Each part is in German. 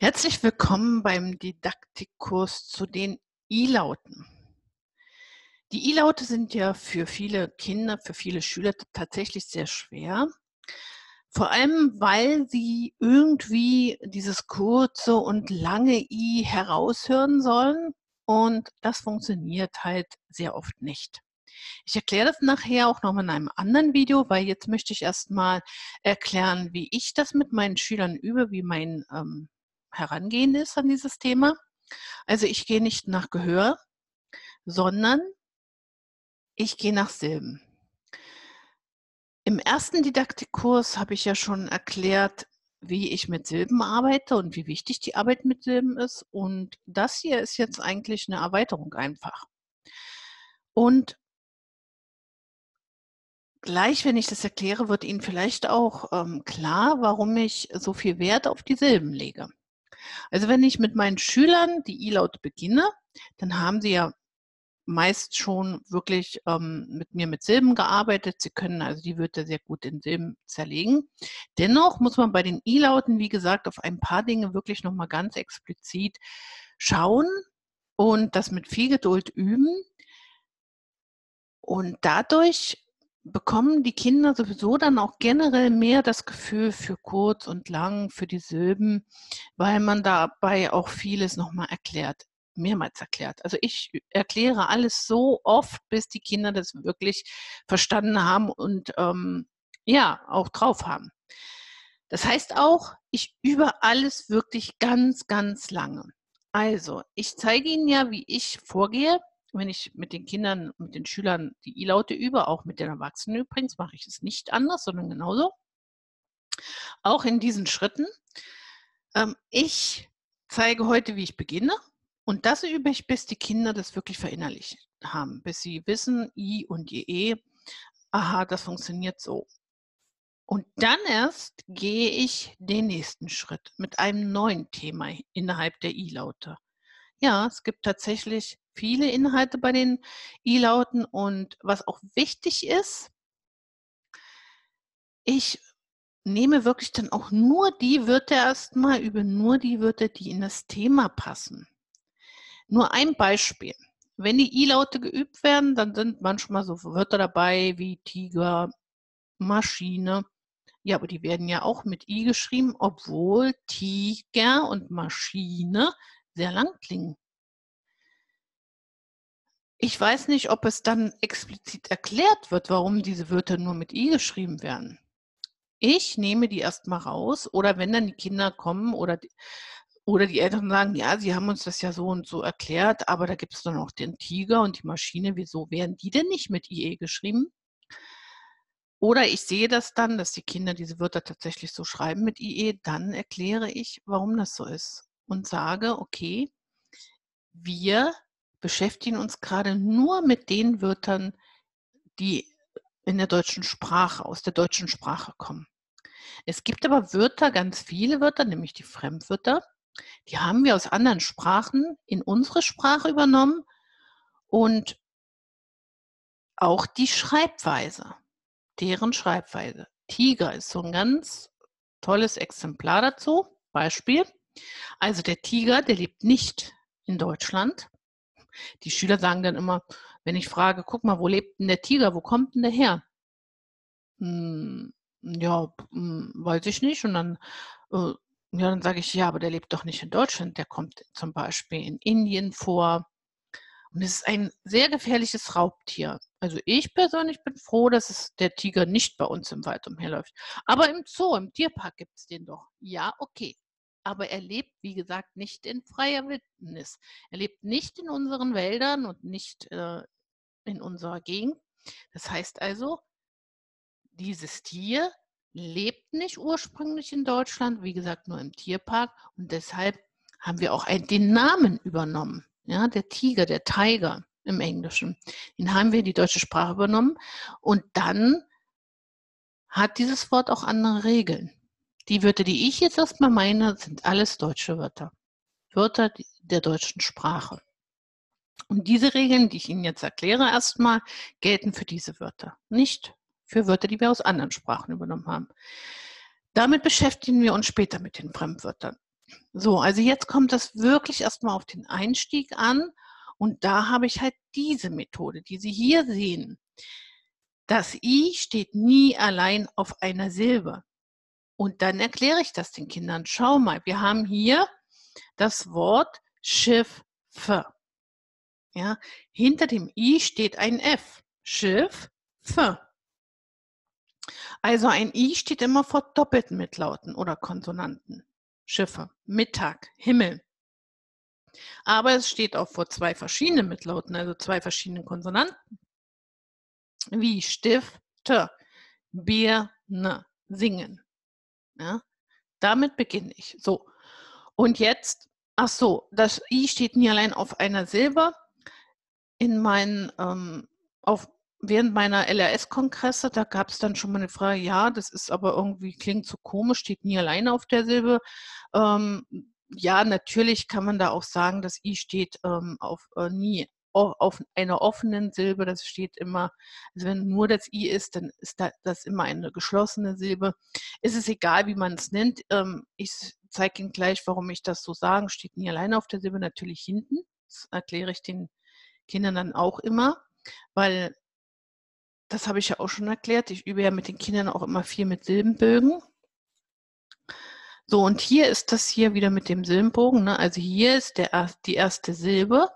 Herzlich willkommen beim Didaktikkurs zu den I-Lauten. Die I-Laute sind ja für viele Kinder, für viele Schüler tatsächlich sehr schwer. Vor allem, weil sie irgendwie dieses kurze und lange I heraushören sollen. Und das funktioniert halt sehr oft nicht. Ich erkläre das nachher auch noch in einem anderen Video, weil jetzt möchte ich erstmal erklären, wie ich das mit meinen Schülern übe, wie mein ähm, Herangehen ist an dieses Thema. Also ich gehe nicht nach Gehör, sondern ich gehe nach Silben. Im ersten Didaktikkurs habe ich ja schon erklärt, wie ich mit Silben arbeite und wie wichtig die Arbeit mit Silben ist. Und das hier ist jetzt eigentlich eine Erweiterung einfach. Und gleich, wenn ich das erkläre, wird Ihnen vielleicht auch ähm, klar, warum ich so viel Wert auf die Silben lege. Also wenn ich mit meinen Schülern die E-Laut beginne, dann haben sie ja meist schon wirklich ähm, mit mir mit Silben gearbeitet. Sie können also die Wörter sehr gut in Silben zerlegen. Dennoch muss man bei den I-Lauten, wie gesagt, auf ein paar Dinge wirklich nochmal ganz explizit schauen und das mit viel Geduld üben. Und dadurch bekommen die Kinder sowieso dann auch generell mehr das Gefühl für kurz und lang, für die Silben, weil man dabei auch vieles nochmal erklärt, mehrmals erklärt. Also ich erkläre alles so oft, bis die Kinder das wirklich verstanden haben und ähm, ja, auch drauf haben. Das heißt auch, ich übe alles wirklich ganz, ganz lange. Also, ich zeige Ihnen ja, wie ich vorgehe wenn ich mit den Kindern, mit den Schülern die I-Laute übe, auch mit den Erwachsenen übrigens, mache ich es nicht anders, sondern genauso. Auch in diesen Schritten. Ähm, ich zeige heute, wie ich beginne. Und das übe ich, bis die Kinder das wirklich verinnerlicht haben, bis sie wissen, I und E, aha, das funktioniert so. Und dann erst gehe ich den nächsten Schritt mit einem neuen Thema innerhalb der I-Laute. Ja, es gibt tatsächlich viele Inhalte bei den E-Lauten und was auch wichtig ist, ich nehme wirklich dann auch nur die Wörter erstmal über nur die Wörter, die in das Thema passen. Nur ein Beispiel. Wenn die I-Laute geübt werden, dann sind manchmal so Wörter dabei wie Tiger, Maschine. Ja, aber die werden ja auch mit I geschrieben, obwohl Tiger und Maschine sehr lang klingen. Ich weiß nicht, ob es dann explizit erklärt wird, warum diese Wörter nur mit i geschrieben werden. Ich nehme die erstmal raus oder wenn dann die Kinder kommen oder die, oder die Eltern sagen, ja, sie haben uns das ja so und so erklärt, aber da gibt es dann auch den Tiger und die Maschine, wieso werden die denn nicht mit IE geschrieben? Oder ich sehe das dann, dass die Kinder diese Wörter tatsächlich so schreiben mit IE, dann erkläre ich, warum das so ist und sage, okay, wir beschäftigen uns gerade nur mit den Wörtern, die in der deutschen Sprache, aus der deutschen Sprache kommen. Es gibt aber Wörter, ganz viele Wörter, nämlich die Fremdwörter, die haben wir aus anderen Sprachen in unsere Sprache übernommen und auch die Schreibweise, deren Schreibweise. Tiger ist so ein ganz tolles Exemplar dazu. Beispiel. Also der Tiger, der lebt nicht in Deutschland, die Schüler sagen dann immer, wenn ich frage, guck mal, wo lebt denn der Tiger, wo kommt denn der her? Hm, ja, hm, weiß ich nicht. Und dann, äh, ja, dann sage ich, ja, aber der lebt doch nicht in Deutschland, der kommt zum Beispiel in Indien vor. Und es ist ein sehr gefährliches Raubtier. Also ich persönlich bin froh, dass es der Tiger nicht bei uns im Wald umherläuft. Aber im Zoo, im Tierpark gibt es den doch. Ja, okay aber er lebt, wie gesagt, nicht in freier Wildnis. Er lebt nicht in unseren Wäldern und nicht äh, in unserer Gegend. Das heißt also, dieses Tier lebt nicht ursprünglich in Deutschland, wie gesagt, nur im Tierpark und deshalb haben wir auch einen, den Namen übernommen. Ja, der Tiger, der Tiger im Englischen. Den haben wir in die deutsche Sprache übernommen und dann hat dieses Wort auch andere Regeln. Die Wörter, die ich jetzt erstmal meine, sind alles deutsche Wörter. Wörter der deutschen Sprache. Und diese Regeln, die ich Ihnen jetzt erkläre, erstmal gelten für diese Wörter, nicht für Wörter, die wir aus anderen Sprachen übernommen haben. Damit beschäftigen wir uns später mit den Fremdwörtern. So, also jetzt kommt das wirklich erstmal auf den Einstieg an. Und da habe ich halt diese Methode, die Sie hier sehen. Das I steht nie allein auf einer Silbe. Und dann erkläre ich das den Kindern. Schau mal, wir haben hier das Wort Schiff. Ja, hinter dem I steht ein F. Schiff. Also ein I steht immer vor doppelten Mitlauten oder Konsonanten. Schiffe, Mittag, Himmel. Aber es steht auch vor zwei verschiedenen Mitlauten, also zwei verschiedenen Konsonanten, wie Stifte, Birne, singen. Ja, damit beginne ich. So. Und jetzt, ach so, das I steht nie allein auf einer Silbe. In meinen, ähm, auf, während meiner LRS-Kongresse, da gab es dann schon mal eine Frage, ja, das ist aber irgendwie, klingt so komisch, steht nie alleine auf der Silbe. Ähm, ja, natürlich kann man da auch sagen, das I steht ähm, auf äh, nie auf einer offenen Silbe, das steht immer, also wenn nur das I ist, dann ist das immer eine geschlossene Silbe. Es ist egal, wie man es nennt. Ähm, ich zeige Ihnen gleich, warum ich das so sage. Steht nie alleine auf der Silbe, natürlich hinten. Das erkläre ich den Kindern dann auch immer, weil das habe ich ja auch schon erklärt. Ich übe ja mit den Kindern auch immer viel mit Silbenbögen. So, und hier ist das hier wieder mit dem Silbenbogen. Ne? Also hier ist der, die erste Silbe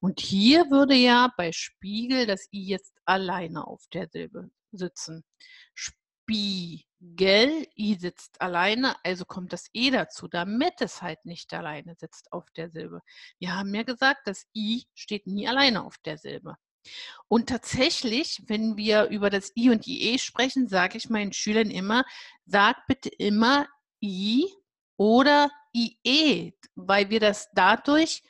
und hier würde ja bei Spiegel das I jetzt alleine auf der Silbe sitzen. Spiegel, I sitzt alleine, also kommt das E dazu, damit es halt nicht alleine sitzt auf der Silbe. Wir haben ja gesagt, das I steht nie alleine auf der Silbe. Und tatsächlich, wenn wir über das I und IE sprechen, sage ich meinen Schülern immer, sag bitte immer I oder IE, weil wir das dadurch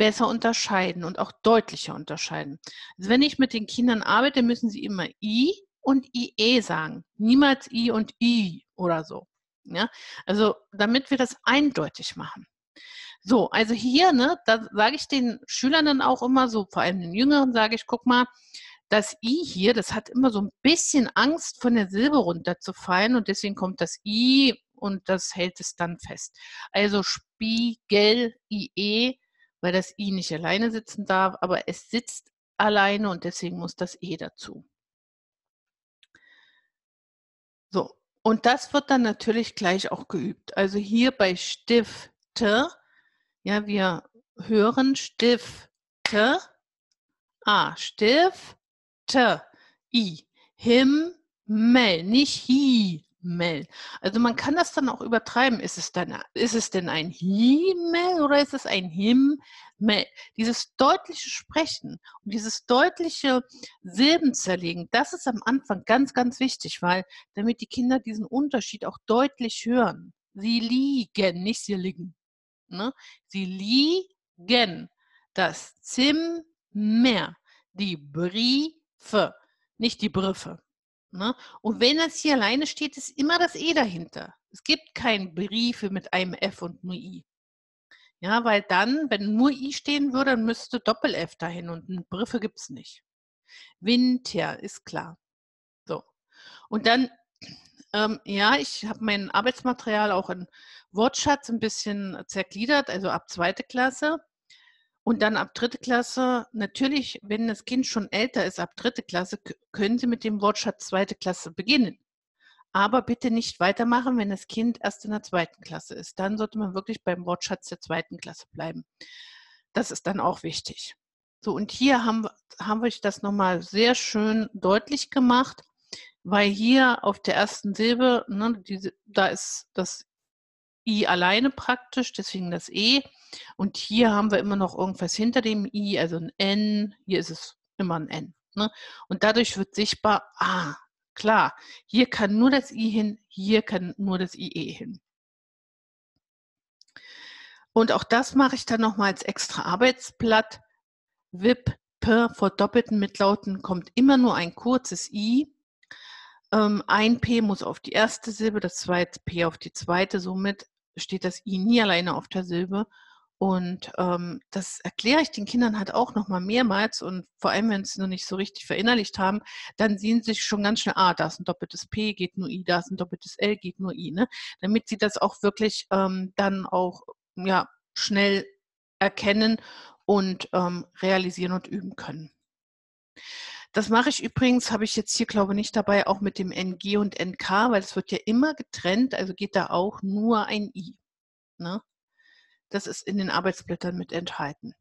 besser unterscheiden und auch deutlicher unterscheiden. Also wenn ich mit den Kindern arbeite, müssen sie immer I und IE sagen. Niemals I und I oder so. Ja? Also damit wir das eindeutig machen. So, also hier, ne, da sage ich den Schülern dann auch immer so, vor allem den Jüngeren, sage ich, guck mal, das I hier, das hat immer so ein bisschen Angst, von der Silbe runterzufallen und deswegen kommt das I und das hält es dann fest. Also Spiegel, IE, weil das I nicht alleine sitzen darf, aber es sitzt alleine und deswegen muss das E dazu. So, und das wird dann natürlich gleich auch geübt. Also hier bei Stifte, ja, wir hören Stifte, A, Stifte, I, Himmel, nicht Hi, Mel. Also man kann das dann auch übertreiben. Ist es dann, ist es denn ein Himmel oder ist es ein Himmel? Dieses deutliche Sprechen und dieses deutliche Silben zerlegen, das ist am Anfang ganz, ganz wichtig, weil damit die Kinder diesen Unterschied auch deutlich hören. Sie liegen, nicht sie liegen. Ne? Sie liegen. Das Zimmer, die Briefe, nicht die Briefe. Ne? Und wenn das hier alleine steht, ist immer das E dahinter. Es gibt keinen Briefe mit einem F und nur I. Ja, weil dann, wenn nur I stehen würde, dann müsste Doppel-F dahin und Briefe gibt es nicht. Winter ist klar. So. Und dann, ähm, ja, ich habe mein Arbeitsmaterial auch in Wortschatz ein bisschen zergliedert, also ab zweite Klasse. Und dann ab dritte Klasse, natürlich, wenn das Kind schon älter ist, ab dritte Klasse, können Sie mit dem Wortschatz zweite Klasse beginnen. Aber bitte nicht weitermachen, wenn das Kind erst in der zweiten Klasse ist. Dann sollte man wirklich beim Wortschatz der zweiten Klasse bleiben. Das ist dann auch wichtig. So, und hier haben, haben wir das nochmal sehr schön deutlich gemacht, weil hier auf der ersten Silbe, ne, diese, da ist das I alleine praktisch, deswegen das E. Und hier haben wir immer noch irgendwas hinter dem I, also ein N. Hier ist es immer ein N. Ne? Und dadurch wird sichtbar, ah, klar, hier kann nur das I hin, hier kann nur das IE hin. Und auch das mache ich dann nochmal als extra Arbeitsblatt. WIP, P vor doppelten Mitlauten kommt immer nur ein kurzes I. Ähm, ein P muss auf die erste Silbe, das zweite P auf die zweite. Somit steht das I nie alleine auf der Silbe Und ähm, das erkläre ich den Kindern halt auch nochmal mehrmals und vor allem, wenn sie es noch nicht so richtig verinnerlicht haben, dann sehen sie sich schon ganz schnell, ah, da ist ein doppeltes P, geht nur I, da ist ein doppeltes L, geht nur I, ne? Damit sie das auch wirklich ähm, dann auch ja, schnell erkennen und ähm, realisieren und üben können. Das mache ich übrigens, habe ich jetzt hier, glaube ich, nicht dabei, auch mit dem NG und NK, weil es wird ja immer getrennt, also geht da auch nur ein I. Ne? Das ist in den Arbeitsblättern mit enthalten.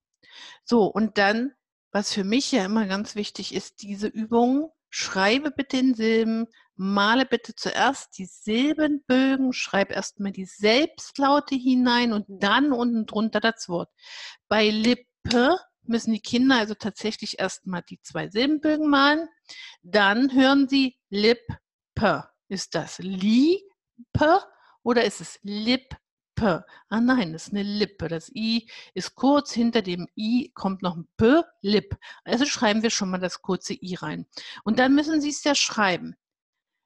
So, und dann, was für mich ja immer ganz wichtig ist, diese Übung, schreibe bitte in Silben, male bitte zuerst die Silbenbögen, schreib erstmal die Selbstlaute hinein und dann unten drunter das Wort. Bei Lippe müssen die Kinder also tatsächlich erstmal die zwei Silbenbögen malen. Dann hören sie Lippe. Ist das Lippe oder ist es Lippe? Ah nein, das ist eine Lippe. Das I ist kurz, hinter dem I kommt noch ein P, Lip. Also schreiben wir schon mal das kurze I rein. Und dann müssen Sie es ja schreiben.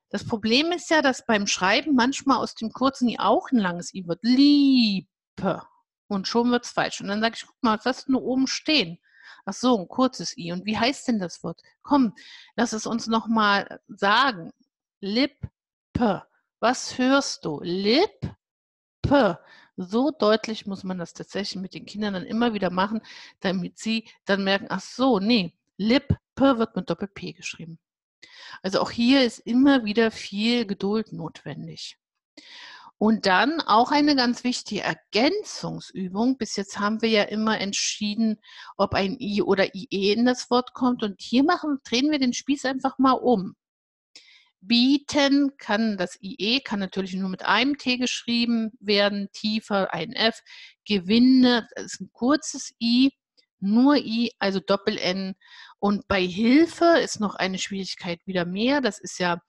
Das Problem ist ja, dass beim Schreiben manchmal aus dem kurzen I auch ein langes I wird. Liebe. Und schon wird es falsch. Und dann sage ich, guck mal, was hast du nur oben stehen? Ach so, ein kurzes I. Und wie heißt denn das Wort? Komm, lass es uns nochmal sagen. Lippe. Was hörst du? Lippe. So deutlich muss man das tatsächlich mit den Kindern dann immer wieder machen, damit sie dann merken, ach so, nee, Lip, P wird mit Doppel-P geschrieben. Also auch hier ist immer wieder viel Geduld notwendig. Und dann auch eine ganz wichtige Ergänzungsübung. Bis jetzt haben wir ja immer entschieden, ob ein I oder IE in das Wort kommt. Und hier machen, drehen wir den Spieß einfach mal um bieten kann das IE, kann natürlich nur mit einem T geschrieben werden, tiefer ein F. Gewinne, ist ein kurzes I, nur I, also Doppel-N. Und bei Hilfe ist noch eine Schwierigkeit wieder mehr. Das ist ja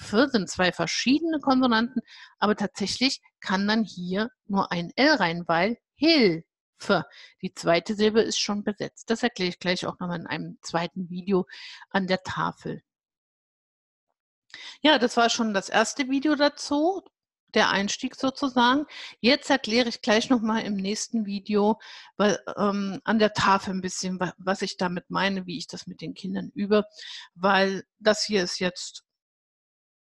Hilfe, sind zwei verschiedene Konsonanten, aber tatsächlich kann dann hier nur ein L rein, weil Hilfe. Die zweite Silbe ist schon besetzt. Das erkläre ich gleich auch nochmal in einem zweiten Video an der Tafel. Ja, das war schon das erste Video dazu, der Einstieg sozusagen. Jetzt erkläre ich gleich nochmal im nächsten Video weil, ähm, an der Tafel ein bisschen, was ich damit meine, wie ich das mit den Kindern übe, weil das hier ist jetzt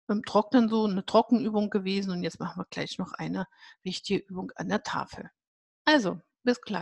im Trocknen so eine Trockenübung gewesen und jetzt machen wir gleich noch eine wichtige Übung an der Tafel. Also, bis gleich.